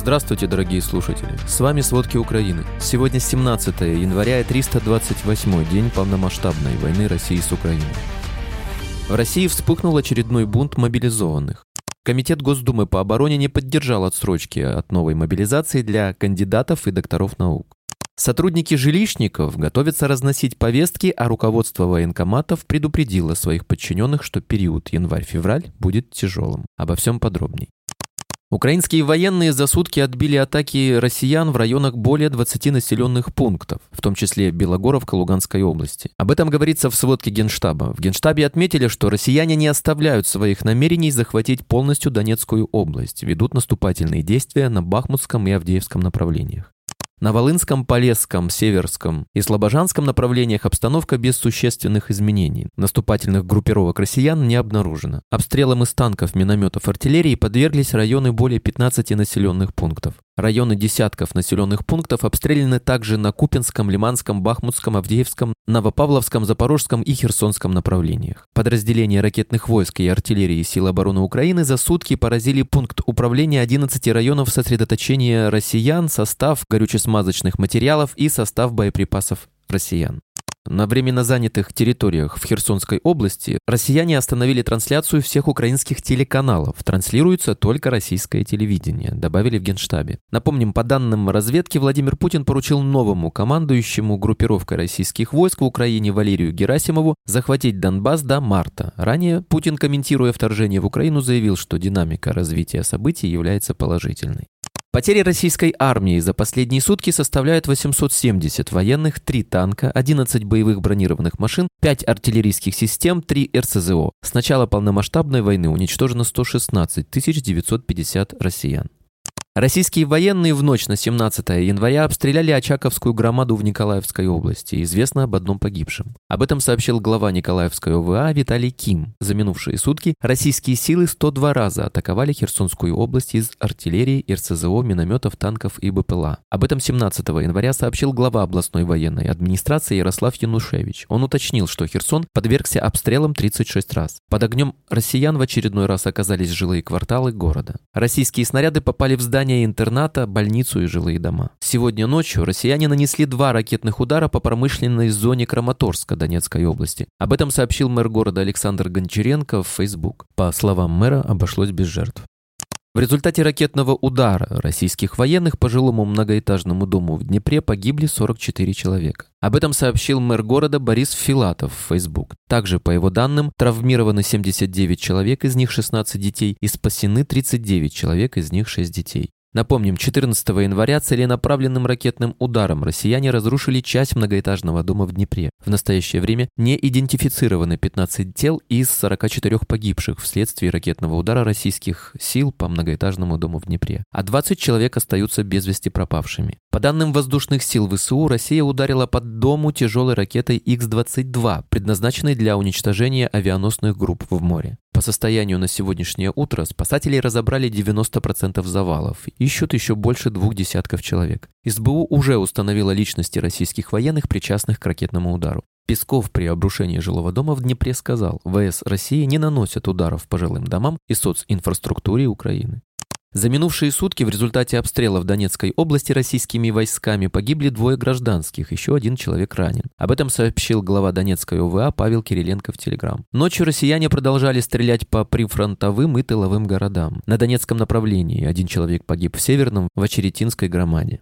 Здравствуйте, дорогие слушатели. С вами «Сводки Украины». Сегодня 17 января и 328 день полномасштабной войны России с Украиной. В России вспыхнул очередной бунт мобилизованных. Комитет Госдумы по обороне не поддержал отсрочки от новой мобилизации для кандидатов и докторов наук. Сотрудники жилищников готовятся разносить повестки, а руководство военкоматов предупредило своих подчиненных, что период январь-февраль будет тяжелым. Обо всем подробней. Украинские военные за сутки отбили атаки россиян в районах более 20 населенных пунктов, в том числе Белогоровка Луганской области. Об этом говорится в сводке Генштаба. В Генштабе отметили, что россияне не оставляют своих намерений захватить полностью Донецкую область, ведут наступательные действия на Бахмутском и Авдеевском направлениях. На Волынском, Полесском, Северском и Слобожанском направлениях обстановка без существенных изменений. Наступательных группировок россиян не обнаружено. Обстрелам из танков, минометов, артиллерии подверглись районы более 15 населенных пунктов. Районы десятков населенных пунктов обстреляны также на Купинском, Лиманском, Бахмутском, Авдеевском, Новопавловском, Запорожском и Херсонском направлениях. Подразделения ракетных войск и артиллерии сил обороны Украины за сутки поразили пункт управления 11 районов сосредоточения россиян, состав горюче-смазочных материалов и состав боеприпасов россиян. На временно занятых территориях в Херсонской области россияне остановили трансляцию всех украинских телеканалов. Транслируется только российское телевидение, добавили в Генштабе. Напомним, по данным разведки, Владимир Путин поручил новому командующему группировкой российских войск в Украине Валерию Герасимову захватить Донбасс до марта. Ранее Путин, комментируя вторжение в Украину, заявил, что динамика развития событий является положительной. Потери российской армии за последние сутки составляют 870 военных, 3 танка, 11 боевых бронированных машин, 5 артиллерийских систем, 3 РСЗО. С начала полномасштабной войны уничтожено 116 950 россиян. Российские военные в ночь на 17 января обстреляли Очаковскую громаду в Николаевской области. Известно об одном погибшем. Об этом сообщил глава Николаевской ОВА Виталий Ким. За минувшие сутки российские силы 102 раза атаковали Херсонскую область из артиллерии, РСЗО, минометов, танков и БПЛА. Об этом 17 января сообщил глава областной военной администрации Ярослав Янушевич. Он уточнил, что Херсон подвергся обстрелам 36 раз. Под огнем россиян в очередной раз оказались жилые кварталы города. Российские снаряды попали в здание здание интерната, больницу и жилые дома. Сегодня ночью россияне нанесли два ракетных удара по промышленной зоне Краматорска Донецкой области. Об этом сообщил мэр города Александр Гончаренко в Facebook. По словам мэра, обошлось без жертв. В результате ракетного удара российских военных по жилому многоэтажному дому в Днепре погибли 44 человека. Об этом сообщил мэр города Борис Филатов в Facebook. Также, по его данным, травмированы 79 человек, из них 16 детей, и спасены 39 человек, из них 6 детей. Напомним, 14 января целенаправленным ракетным ударом россияне разрушили часть многоэтажного дома в Днепре. В настоящее время не идентифицированы 15 тел из 44 погибших вследствие ракетного удара российских сил по многоэтажному дому в Днепре, а 20 человек остаются без вести пропавшими. По данным воздушных сил ВСУ, Россия ударила под дому тяжелой ракетой Х-22, предназначенной для уничтожения авианосных групп в море. По состоянию на сегодняшнее утро спасатели разобрали 90% завалов, ищут еще больше двух десятков человек. СБУ уже установила личности российских военных, причастных к ракетному удару. Песков при обрушении жилого дома в Днепре сказал, ВС России не наносят ударов по жилым домам и социнфраструктуре Украины. За минувшие сутки в результате обстрела в Донецкой области российскими войсками погибли двое гражданских, еще один человек ранен. Об этом сообщил глава Донецкой ОВА Павел Кириленко в Телеграм. Ночью россияне продолжали стрелять по прифронтовым и тыловым городам. На Донецком направлении один человек погиб в Северном, в Очеретинской громаде.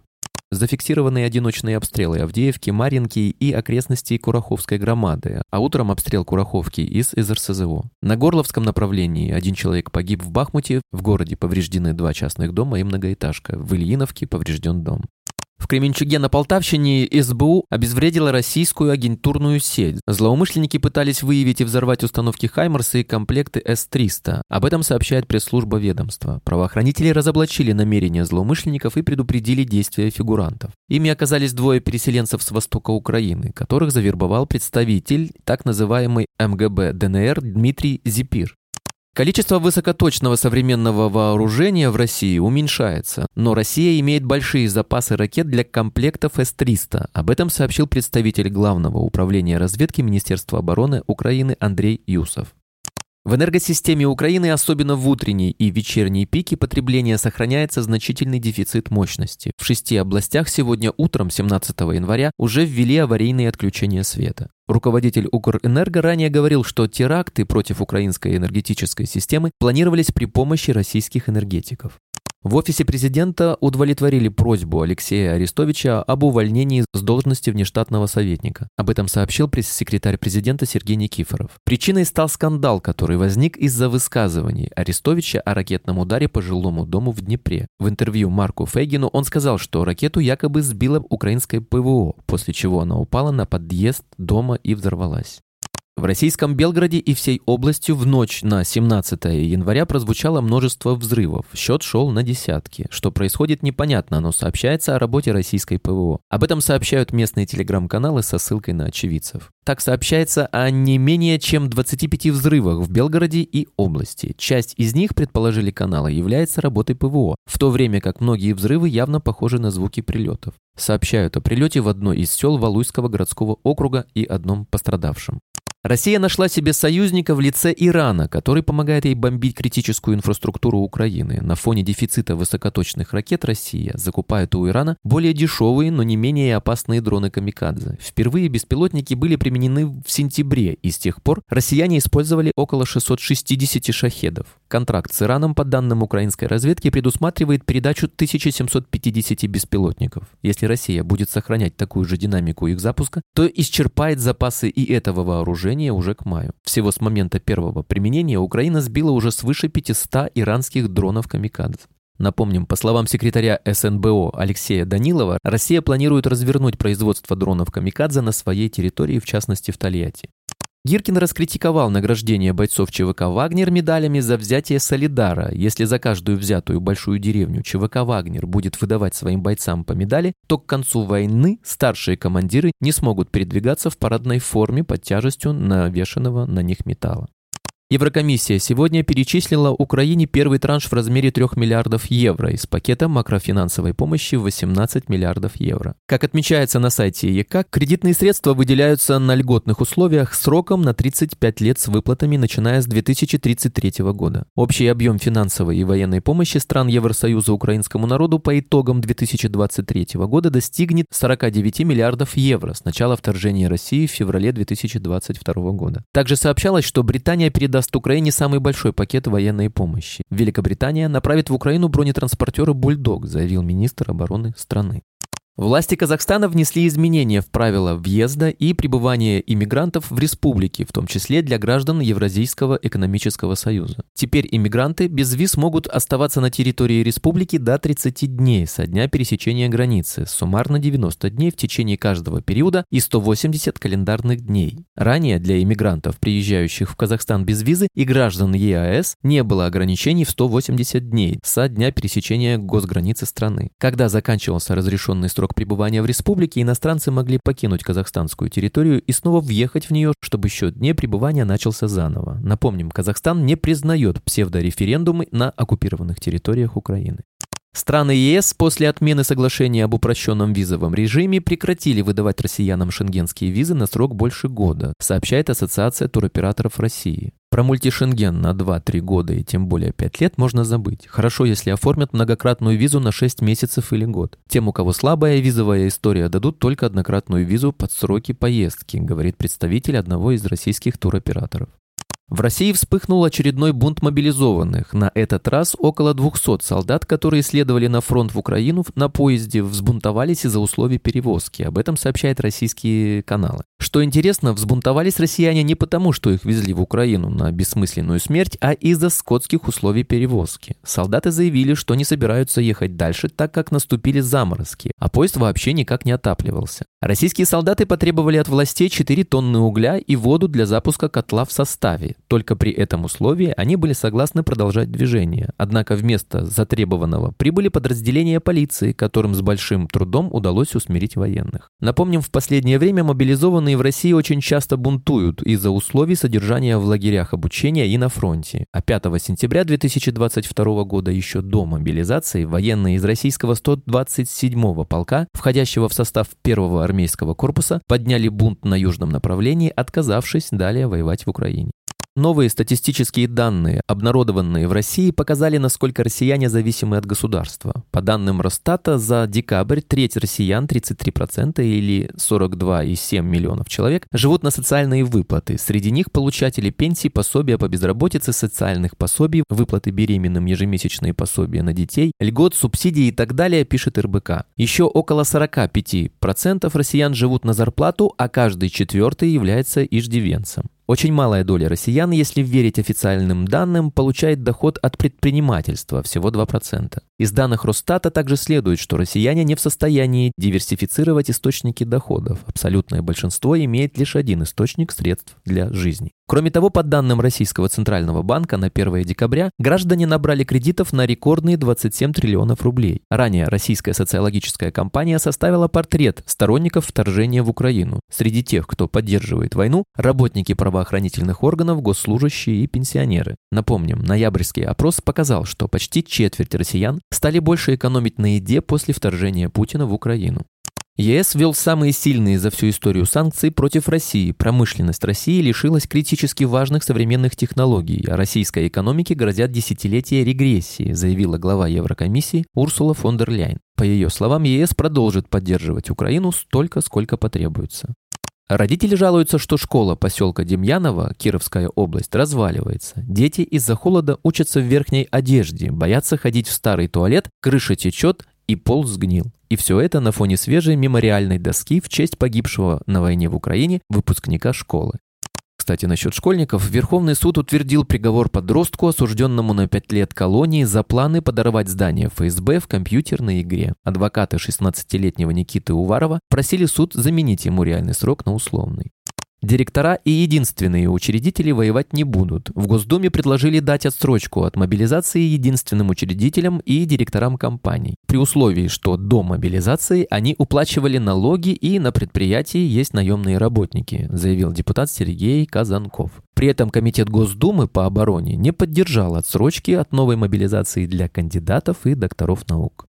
Зафиксированы одиночные обстрелы Авдеевки, Марьинки и окрестностей Кураховской громады, а утром обстрел Кураховки из СЗО. На Горловском направлении один человек погиб в Бахмуте, в городе повреждены два частных дома и многоэтажка, в Ильиновке поврежден дом. В Кременчуге на Полтавщине СБУ обезвредила российскую агентурную сеть. Злоумышленники пытались выявить и взорвать установки «Хаймарса» и комплекты С-300. Об этом сообщает пресс-служба ведомства. Правоохранители разоблачили намерения злоумышленников и предупредили действия фигурантов. Ими оказались двое переселенцев с востока Украины, которых завербовал представитель так называемой МГБ ДНР Дмитрий Зипир. Количество высокоточного современного вооружения в России уменьшается, но Россия имеет большие запасы ракет для комплектов С-300. Об этом сообщил представитель Главного управления разведки Министерства обороны Украины Андрей Юсов. В энергосистеме Украины, особенно в утренней и вечерней пике, потребления сохраняется значительный дефицит мощности. В шести областях сегодня утром, 17 января, уже ввели аварийные отключения света. Руководитель Укрэнерго ранее говорил, что теракты против украинской энергетической системы планировались при помощи российских энергетиков. В офисе президента удовлетворили просьбу Алексея Арестовича об увольнении с должности внештатного советника. Об этом сообщил пресс-секретарь президента Сергей Никифоров. Причиной стал скандал, который возник из-за высказываний Арестовича о ракетном ударе по жилому дому в Днепре. В интервью Марку Фейгину он сказал, что ракету якобы сбила украинское ПВО, после чего она упала на подъезд дома и взорвалась. В российском Белгороде и всей областью в ночь на 17 января прозвучало множество взрывов. Счет шел на десятки. Что происходит, непонятно, но сообщается о работе российской ПВО. Об этом сообщают местные телеграм-каналы со ссылкой на очевидцев. Так сообщается о не менее чем 25 взрывах в Белгороде и области. Часть из них, предположили каналы, является работой ПВО, в то время как многие взрывы явно похожи на звуки прилетов. Сообщают о прилете в одно из сел Валуйского городского округа и одном пострадавшем. Россия нашла себе союзника в лице Ирана, который помогает ей бомбить критическую инфраструктуру Украины. На фоне дефицита высокоточных ракет Россия закупает у Ирана более дешевые, но не менее опасные дроны «Камикадзе». Впервые беспилотники были применены в сентябре, и с тех пор россияне использовали около 660 шахедов. Контракт с Ираном, по данным украинской разведки, предусматривает передачу 1750 беспилотников. Если Россия будет сохранять такую же динамику их запуска, то исчерпает запасы и этого вооружения вооружения уже к маю. Всего с момента первого применения Украина сбила уже свыше 500 иранских дронов «Камикадзе». Напомним, по словам секретаря СНБО Алексея Данилова, Россия планирует развернуть производство дронов «Камикадзе» на своей территории, в частности в Тольятти. Гиркин раскритиковал награждение бойцов ЧВК «Вагнер» медалями за взятие Солидара. Если за каждую взятую большую деревню ЧВК «Вагнер» будет выдавать своим бойцам по медали, то к концу войны старшие командиры не смогут передвигаться в парадной форме под тяжестью навешенного на них металла. Еврокомиссия сегодня перечислила Украине первый транш в размере 3 миллиардов евро из пакета макрофинансовой помощи в 18 миллиардов евро. Как отмечается на сайте ЕК, кредитные средства выделяются на льготных условиях сроком на 35 лет с выплатами, начиная с 2033 года. Общий объем финансовой и военной помощи стран Евросоюза украинскому народу по итогам 2023 года достигнет 49 миллиардов евро с начала вторжения России в феврале 2022 года. Также сообщалось, что Британия передала даст Украине самый большой пакет военной помощи. Великобритания направит в Украину бронетранспортеры «Бульдог», заявил министр обороны страны. Власти Казахстана внесли изменения в правила въезда и пребывания иммигрантов в республике, в том числе для граждан Евразийского экономического союза. Теперь иммигранты без виз могут оставаться на территории республики до 30 дней со дня пересечения границы, суммарно 90 дней в течение каждого периода и 180 календарных дней. Ранее для иммигрантов, приезжающих в Казахстан без визы и граждан ЕАЭС, не было ограничений в 180 дней со дня пересечения госграницы страны. Когда заканчивался разрешенный срок срок пребывания в республике иностранцы могли покинуть казахстанскую территорию и снова въехать в нее, чтобы счет дней пребывания начался заново. Напомним, Казахстан не признает псевдореферендумы на оккупированных территориях Украины. Страны ЕС после отмены соглашения об упрощенном визовом режиме прекратили выдавать россиянам шенгенские визы на срок больше года, сообщает Ассоциация туроператоров России. Про мультишенген на 2-3 года и тем более 5 лет можно забыть. Хорошо, если оформят многократную визу на 6 месяцев или год. Тем, у кого слабая визовая история, дадут только однократную визу под сроки поездки, говорит представитель одного из российских туроператоров. В России вспыхнул очередной бунт мобилизованных. На этот раз около 200 солдат, которые следовали на фронт в Украину, на поезде взбунтовались из-за условий перевозки. Об этом сообщают российские каналы. Что интересно, взбунтовались россияне не потому, что их везли в Украину на бессмысленную смерть, а из-за скотских условий перевозки. Солдаты заявили, что не собираются ехать дальше, так как наступили заморозки, а поезд вообще никак не отапливался. Российские солдаты потребовали от властей 4 тонны угля и воду для запуска котла в составе. Только при этом условии они были согласны продолжать движение. Однако вместо затребованного прибыли подразделения полиции, которым с большим трудом удалось усмирить военных. Напомним, в последнее время мобилизованные в России очень часто бунтуют из-за условий содержания в лагерях обучения и на фронте. А 5 сентября 2022 года, еще до мобилизации, военные из российского 127-го полка, входящего в состав первого армейского корпуса подняли бунт на южном направлении, отказавшись далее воевать в Украине. Новые статистические данные, обнародованные в России, показали, насколько россияне зависимы от государства. По данным Росстата, за декабрь треть россиян, 33% или 42,7 миллионов человек, живут на социальные выплаты. Среди них получатели пенсий, пособия по безработице, социальных пособий, выплаты беременным, ежемесячные пособия на детей, льгот, субсидии и так далее, пишет РБК. Еще около 45% россиян живут на зарплату, а каждый четвертый является иждивенцем. Очень малая доля россиян, если верить официальным данным, получает доход от предпринимательства, всего 2%. Из данных Росстата также следует, что россияне не в состоянии диверсифицировать источники доходов. Абсолютное большинство имеет лишь один источник средств для жизни. Кроме того, по данным Российского Центрального банка на 1 декабря граждане набрали кредитов на рекордные 27 триллионов рублей. Ранее российская социологическая компания составила портрет сторонников вторжения в Украину. Среди тех, кто поддерживает войну, работники правоохранительных органов, госслужащие и пенсионеры. Напомним, ноябрьский опрос показал, что почти четверть россиян стали больше экономить на еде после вторжения Путина в Украину. ЕС ввел самые сильные за всю историю санкции против России. Промышленность России лишилась критически важных современных технологий, а российской экономике грозят десятилетия регрессии, заявила глава Еврокомиссии Урсула фон дер Ляйн. По ее словам, ЕС продолжит поддерживать Украину столько, сколько потребуется. Родители жалуются, что школа поселка Демьянова, Кировская область, разваливается. Дети из-за холода учатся в верхней одежде, боятся ходить в старый туалет, крыша течет и пол сгнил. И все это на фоне свежей мемориальной доски в честь погибшего на войне в Украине выпускника школы. Кстати, насчет школьников, Верховный суд утвердил приговор подростку, осужденному на 5 лет колонии за планы подорвать здание ФСБ в компьютерной игре. Адвокаты 16-летнего Никиты Уварова просили суд заменить ему реальный срок на условный. Директора и единственные учредители воевать не будут. В Госдуме предложили дать отсрочку от мобилизации единственным учредителям и директорам компаний, при условии, что до мобилизации они уплачивали налоги и на предприятии есть наемные работники, заявил депутат Сергей Казанков. При этом Комитет Госдумы по обороне не поддержал отсрочки от новой мобилизации для кандидатов и докторов наук.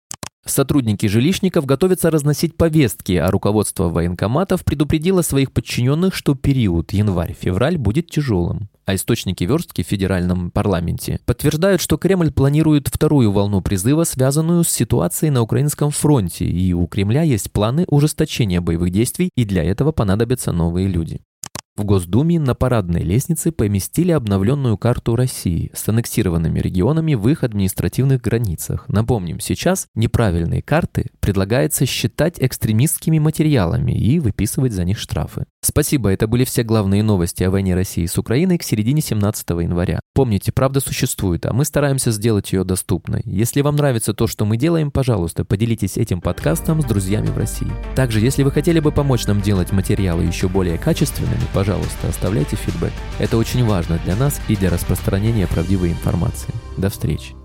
Сотрудники жилищников готовятся разносить повестки, а руководство военкоматов предупредило своих подчиненных, что период январь-февраль будет тяжелым. А источники верстки в федеральном парламенте подтверждают, что Кремль планирует вторую волну призыва, связанную с ситуацией на украинском фронте, и у Кремля есть планы ужесточения боевых действий, и для этого понадобятся новые люди. В Госдуме на парадной лестнице поместили обновленную карту России с аннексированными регионами в их административных границах. Напомним, сейчас неправильные карты предлагается считать экстремистскими материалами и выписывать за них штрафы. Спасибо, это были все главные новости о войне России с Украиной к середине 17 января. Помните, правда существует, а мы стараемся сделать ее доступной. Если вам нравится то, что мы делаем, пожалуйста, поделитесь этим подкастом с друзьями в России. Также, если вы хотели бы помочь нам делать материалы еще более качественными, пожалуйста, оставляйте фидбэк. Это очень важно для нас и для распространения правдивой информации. До встречи.